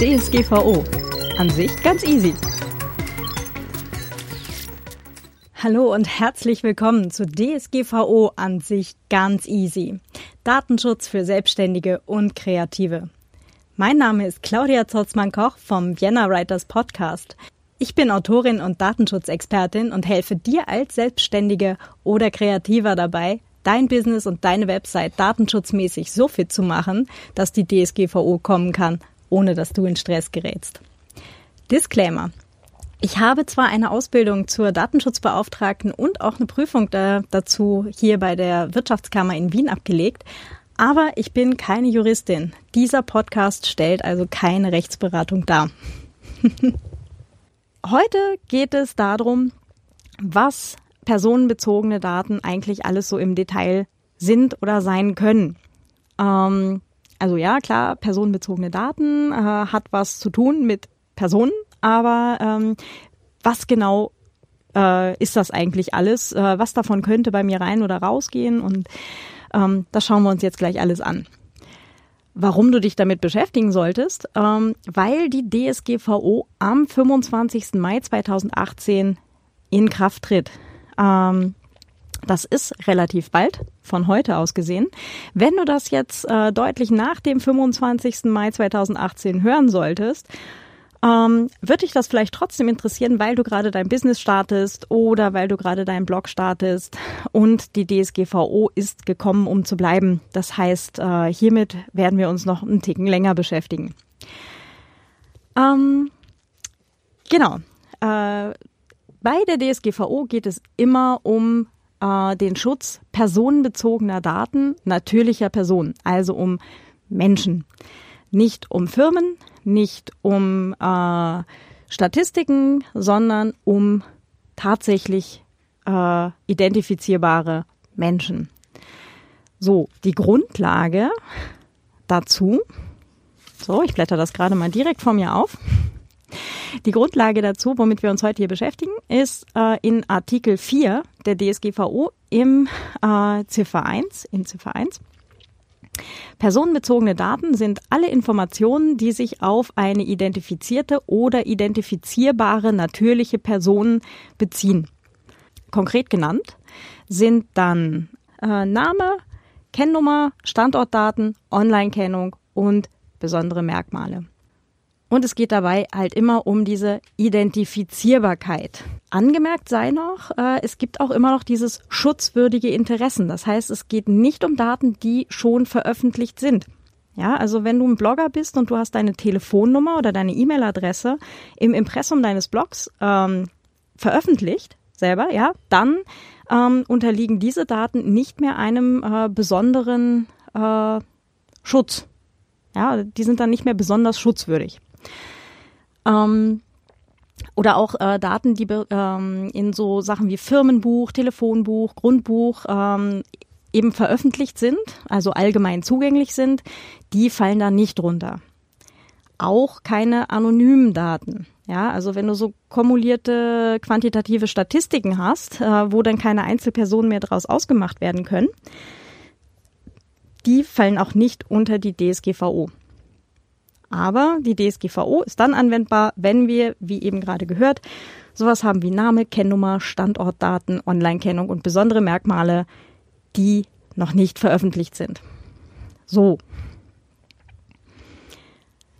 DSGVO. An sich ganz easy. Hallo und herzlich willkommen zu DSGVO an sich ganz easy. Datenschutz für Selbstständige und Kreative. Mein Name ist Claudia Zotzmann-Koch vom Vienna Writers Podcast. Ich bin Autorin und Datenschutzexpertin und helfe dir als Selbstständige oder Kreativer dabei, dein Business und deine Website datenschutzmäßig so fit zu machen, dass die DSGVO kommen kann ohne dass du in Stress gerätst. Disclaimer. Ich habe zwar eine Ausbildung zur Datenschutzbeauftragten und auch eine Prüfung da, dazu hier bei der Wirtschaftskammer in Wien abgelegt, aber ich bin keine Juristin. Dieser Podcast stellt also keine Rechtsberatung dar. Heute geht es darum, was personenbezogene Daten eigentlich alles so im Detail sind oder sein können. Ähm, also ja, klar, personenbezogene Daten äh, hat was zu tun mit Personen, aber ähm, was genau äh, ist das eigentlich alles? Äh, was davon könnte bei mir rein oder rausgehen? Und ähm, das schauen wir uns jetzt gleich alles an. Warum du dich damit beschäftigen solltest? Ähm, weil die DSGVO am 25. Mai 2018 in Kraft tritt. Ähm, das ist relativ bald von heute aus gesehen. Wenn du das jetzt äh, deutlich nach dem 25. Mai 2018 hören solltest, ähm, wird dich das vielleicht trotzdem interessieren, weil du gerade dein Business startest oder weil du gerade deinen Blog startest und die DSGVO ist gekommen, um zu bleiben. Das heißt, äh, hiermit werden wir uns noch einen Ticken länger beschäftigen. Ähm, genau. Äh, bei der DSGVO geht es immer um äh, den Schutz personenbezogener Daten natürlicher Personen, also um Menschen. Nicht um Firmen, nicht um äh, Statistiken, sondern um tatsächlich äh, identifizierbare Menschen. So, die Grundlage dazu, so, ich blätter das gerade mal direkt vor mir auf. Die Grundlage dazu, womit wir uns heute hier beschäftigen, ist äh, in Artikel 4 der DSGVO im äh, Ziffer 1, in Ziffer 1. Personenbezogene Daten sind alle Informationen, die sich auf eine identifizierte oder identifizierbare natürliche Person beziehen. Konkret genannt sind dann äh, Name, Kennnummer, Standortdaten, Online-Kennung und besondere Merkmale. Und es geht dabei halt immer um diese Identifizierbarkeit. Angemerkt sei noch, äh, es gibt auch immer noch dieses schutzwürdige Interessen. Das heißt, es geht nicht um Daten, die schon veröffentlicht sind. Ja, also wenn du ein Blogger bist und du hast deine Telefonnummer oder deine E-Mail-Adresse im Impressum deines Blogs ähm, veröffentlicht, selber, ja, dann ähm, unterliegen diese Daten nicht mehr einem äh, besonderen äh, Schutz. Ja, die sind dann nicht mehr besonders schutzwürdig. Ähm, oder auch äh, Daten, die ähm, in so Sachen wie Firmenbuch, Telefonbuch, Grundbuch ähm, eben veröffentlicht sind, also allgemein zugänglich sind, die fallen da nicht drunter. Auch keine anonymen Daten. Ja, also wenn du so kumulierte quantitative Statistiken hast, äh, wo dann keine Einzelpersonen mehr daraus ausgemacht werden können, die fallen auch nicht unter die DSGVO. Aber die DSGVO ist dann anwendbar, wenn wir, wie eben gerade gehört, sowas haben wie Name, Kennnummer, Standortdaten, Online-Kennung und besondere Merkmale, die noch nicht veröffentlicht sind. So.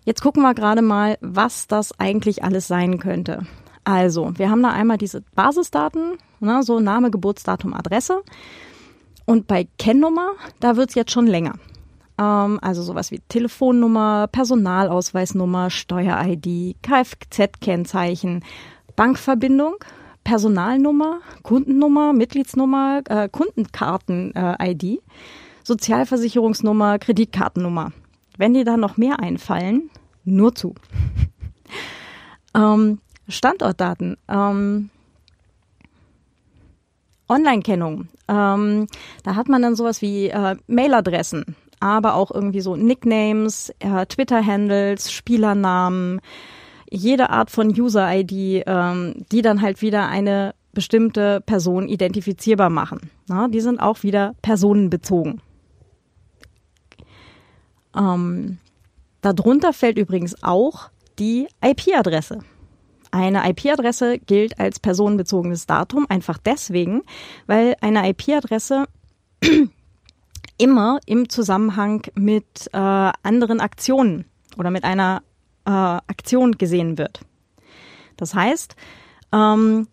Jetzt gucken wir gerade mal, was das eigentlich alles sein könnte. Also, wir haben da einmal diese Basisdaten, ne, so Name, Geburtsdatum, Adresse. Und bei Kennnummer, da wird's jetzt schon länger. Ähm, also sowas wie Telefonnummer, Personalausweisnummer, Steuer-ID, Kfz-Kennzeichen, Bankverbindung, Personalnummer, Kundennummer, Mitgliedsnummer, äh, Kundenkarten-ID, äh, Sozialversicherungsnummer, Kreditkartennummer. Wenn dir da noch mehr einfallen, nur zu. ähm, Standortdaten. Ähm, Online-Kennung. Ähm, da hat man dann sowas wie äh, Mailadressen, aber auch irgendwie so Nicknames, äh, Twitter-Handles, Spielernamen, jede Art von User-ID, ähm, die dann halt wieder eine bestimmte Person identifizierbar machen. Na, die sind auch wieder personenbezogen. Ähm, Darunter fällt übrigens auch die IP-Adresse. Eine IP-Adresse gilt als personenbezogenes Datum einfach deswegen, weil eine IP-Adresse immer im Zusammenhang mit äh, anderen Aktionen oder mit einer äh, Aktion gesehen wird. Das heißt, ähm,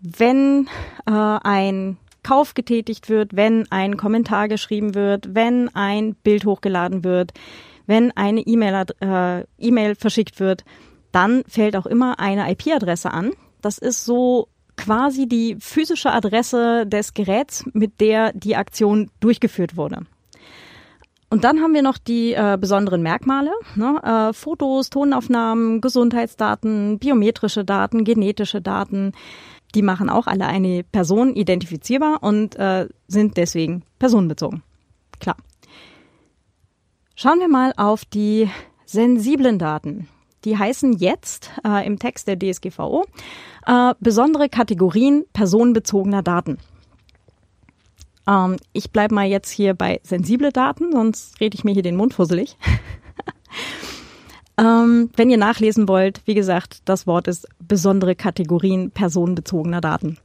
wenn äh, ein Kauf getätigt wird, wenn ein Kommentar geschrieben wird, wenn ein Bild hochgeladen wird, wenn eine E-Mail äh, e verschickt wird, dann fällt auch immer eine IP-Adresse an. Das ist so quasi die physische Adresse des Geräts, mit der die Aktion durchgeführt wurde. Und dann haben wir noch die äh, besonderen Merkmale, ne? äh, Fotos, Tonaufnahmen, Gesundheitsdaten, biometrische Daten, genetische Daten. Die machen auch alle eine Person identifizierbar und äh, sind deswegen personenbezogen. Klar. Schauen wir mal auf die sensiblen Daten. Die heißen jetzt äh, im Text der DSGVO äh, besondere Kategorien personenbezogener Daten. Ähm, ich bleibe mal jetzt hier bei sensible Daten, sonst rede ich mir hier den Mund fusselig. ähm, wenn ihr nachlesen wollt, wie gesagt, das Wort ist besondere Kategorien personenbezogener Daten.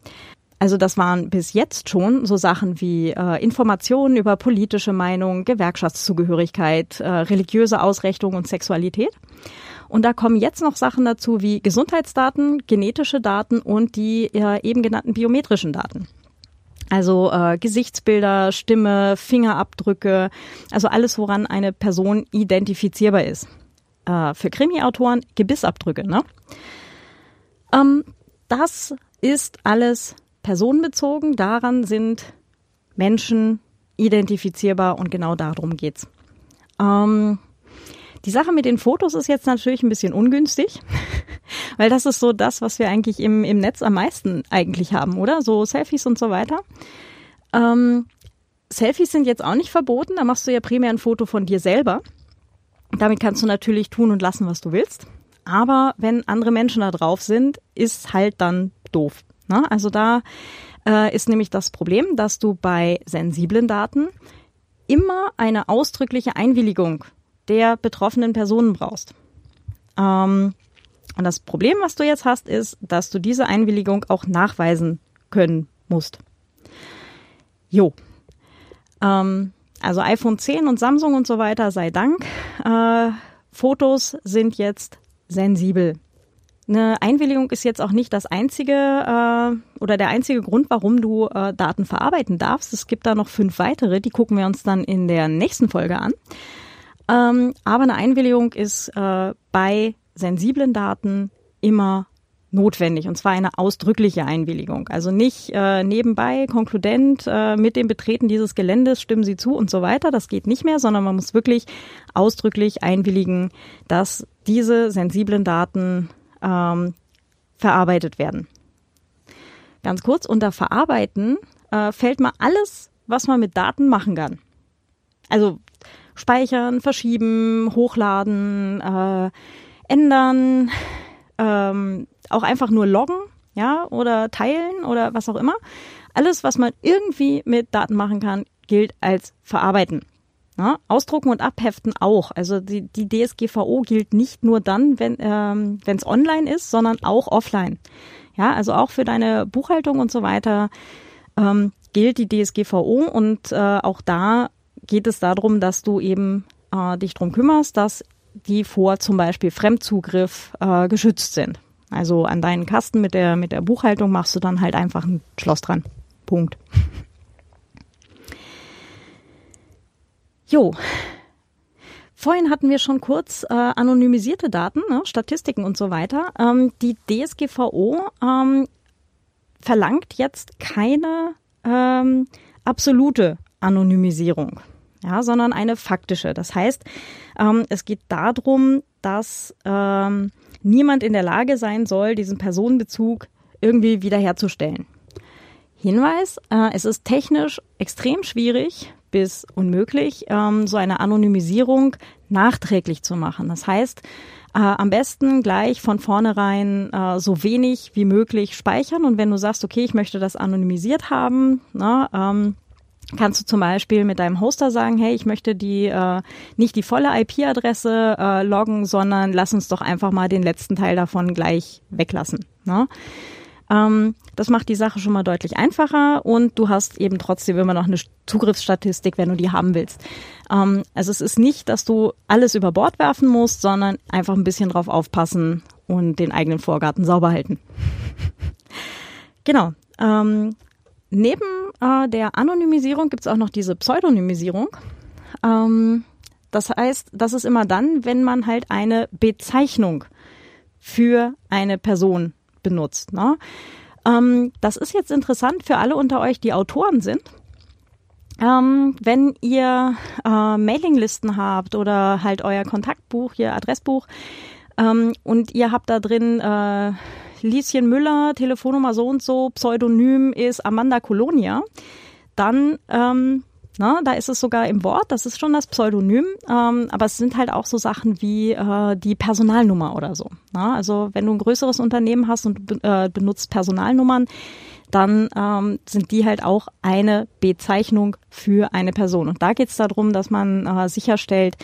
Also das waren bis jetzt schon so Sachen wie äh, Informationen über politische Meinung, Gewerkschaftszugehörigkeit, äh, religiöse Ausrichtung und Sexualität. Und da kommen jetzt noch Sachen dazu wie Gesundheitsdaten, genetische Daten und die äh, eben genannten biometrischen Daten. Also äh, Gesichtsbilder, Stimme, Fingerabdrücke, also alles, woran eine Person identifizierbar ist. Äh, für Krimi-Autoren Gebissabdrücke. Ne? Ähm, das ist alles personenbezogen. Daran sind Menschen identifizierbar und genau darum geht's. Ähm, die Sache mit den Fotos ist jetzt natürlich ein bisschen ungünstig, weil das ist so das, was wir eigentlich im, im Netz am meisten eigentlich haben, oder? So Selfies und so weiter. Ähm, Selfies sind jetzt auch nicht verboten, da machst du ja primär ein Foto von dir selber. Damit kannst du natürlich tun und lassen, was du willst. Aber wenn andere Menschen da drauf sind, ist halt dann doof. Ne? Also da äh, ist nämlich das Problem, dass du bei sensiblen Daten immer eine ausdrückliche Einwilligung der betroffenen Personen brauchst. Ähm, und das Problem, was du jetzt hast, ist, dass du diese Einwilligung auch nachweisen können musst. Jo. Ähm, also iPhone 10 und Samsung und so weiter, sei Dank. Äh, Fotos sind jetzt sensibel. Eine Einwilligung ist jetzt auch nicht das einzige äh, oder der einzige Grund, warum du äh, Daten verarbeiten darfst. Es gibt da noch fünf weitere, die gucken wir uns dann in der nächsten Folge an. Ähm, aber eine Einwilligung ist äh, bei sensiblen Daten immer notwendig und zwar eine ausdrückliche Einwilligung. Also nicht äh, nebenbei konkludent äh, mit dem Betreten dieses Geländes stimmen Sie zu und so weiter. Das geht nicht mehr, sondern man muss wirklich ausdrücklich einwilligen, dass diese sensiblen Daten ähm, verarbeitet werden. Ganz kurz, unter Verarbeiten äh, fällt mal alles, was man mit Daten machen kann. Also speichern, verschieben, hochladen, äh, ändern, ähm, auch einfach nur loggen, ja, oder teilen oder was auch immer. Alles, was man irgendwie mit Daten machen kann, gilt als verarbeiten. Ja, ausdrucken und abheften auch. Also die, die DSGVO gilt nicht nur dann, wenn ähm, es online ist, sondern auch offline. Ja, also auch für deine Buchhaltung und so weiter ähm, gilt die DSGVO und äh, auch da geht es darum, dass du eben äh, dich drum kümmerst, dass die vor zum Beispiel Fremdzugriff äh, geschützt sind. Also an deinen Kasten mit der, mit der Buchhaltung machst du dann halt einfach ein Schloss dran. Punkt. Jo. Vorhin hatten wir schon kurz äh, anonymisierte Daten, ne, Statistiken und so weiter. Ähm, die DSGVO ähm, verlangt jetzt keine ähm, absolute Anonymisierung ja, sondern eine faktische. Das heißt, ähm, es geht darum, dass ähm, niemand in der Lage sein soll, diesen Personenbezug irgendwie wiederherzustellen. Hinweis, äh, es ist technisch extrem schwierig bis unmöglich, ähm, so eine Anonymisierung nachträglich zu machen. Das heißt, äh, am besten gleich von vornherein äh, so wenig wie möglich speichern und wenn du sagst, okay, ich möchte das anonymisiert haben, na, ähm, kannst du zum Beispiel mit deinem Hoster sagen, hey, ich möchte die äh, nicht die volle IP-Adresse äh, loggen, sondern lass uns doch einfach mal den letzten Teil davon gleich weglassen. Ne? Ähm, das macht die Sache schon mal deutlich einfacher und du hast eben trotzdem immer noch eine Zugriffsstatistik, wenn du die haben willst. Ähm, also es ist nicht, dass du alles über Bord werfen musst, sondern einfach ein bisschen drauf aufpassen und den eigenen Vorgarten sauber halten. genau. Ähm, neben äh, der Anonymisierung gibt es auch noch diese Pseudonymisierung. Ähm, das heißt, das ist immer dann, wenn man halt eine Bezeichnung für eine Person benutzt. Ne? Ähm, das ist jetzt interessant für alle unter euch, die Autoren sind. Ähm, wenn ihr äh, Mailinglisten habt oder halt euer Kontaktbuch, ihr Adressbuch ähm, und ihr habt da drin äh, Lieschen Müller, Telefonnummer so und so, Pseudonym ist Amanda Colonia, dann ähm, na, da ist es sogar im Wort, das ist schon das Pseudonym, ähm, aber es sind halt auch so Sachen wie äh, die Personalnummer oder so. Na? Also wenn du ein größeres Unternehmen hast und äh, benutzt Personalnummern, dann ähm, sind die halt auch eine Bezeichnung für eine Person. Und da geht es darum, dass man äh, sicherstellt,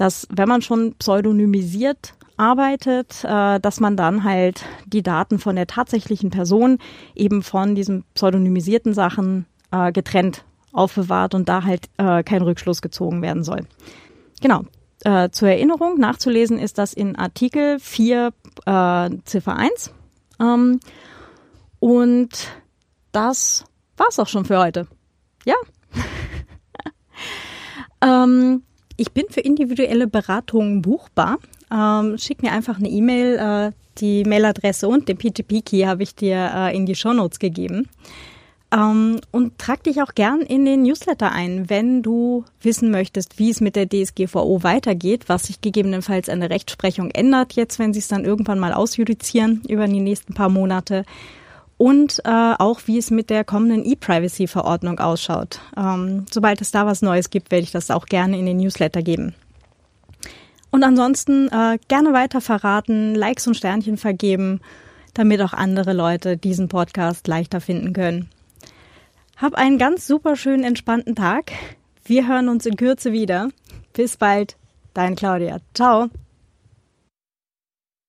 dass wenn man schon pseudonymisiert arbeitet, äh, dass man dann halt die Daten von der tatsächlichen Person eben von diesen pseudonymisierten Sachen äh, getrennt aufbewahrt und da halt äh, kein Rückschluss gezogen werden soll. Genau. Äh, zur Erinnerung, nachzulesen ist das in Artikel 4 äh, Ziffer 1. Ähm, und das war's auch schon für heute. Ja. ähm, ich bin für individuelle Beratungen buchbar ähm, schick mir einfach eine E-Mail. Äh, die Mailadresse und den PGP-Key habe ich dir äh, in die Shownotes gegeben. Ähm, und trag dich auch gern in den Newsletter ein, wenn du wissen möchtest, wie es mit der DSGVO weitergeht, was sich gegebenenfalls an der Rechtsprechung ändert, jetzt wenn sie es dann irgendwann mal ausjudizieren über die nächsten paar Monate. Und äh, auch, wie es mit der kommenden E-Privacy-Verordnung ausschaut. Ähm, sobald es da was Neues gibt, werde ich das auch gerne in den Newsletter geben. Und ansonsten äh, gerne weiter verraten, Likes und Sternchen vergeben, damit auch andere Leute diesen Podcast leichter finden können. Hab einen ganz super schönen, entspannten Tag. Wir hören uns in Kürze wieder. Bis bald, dein Claudia. Ciao.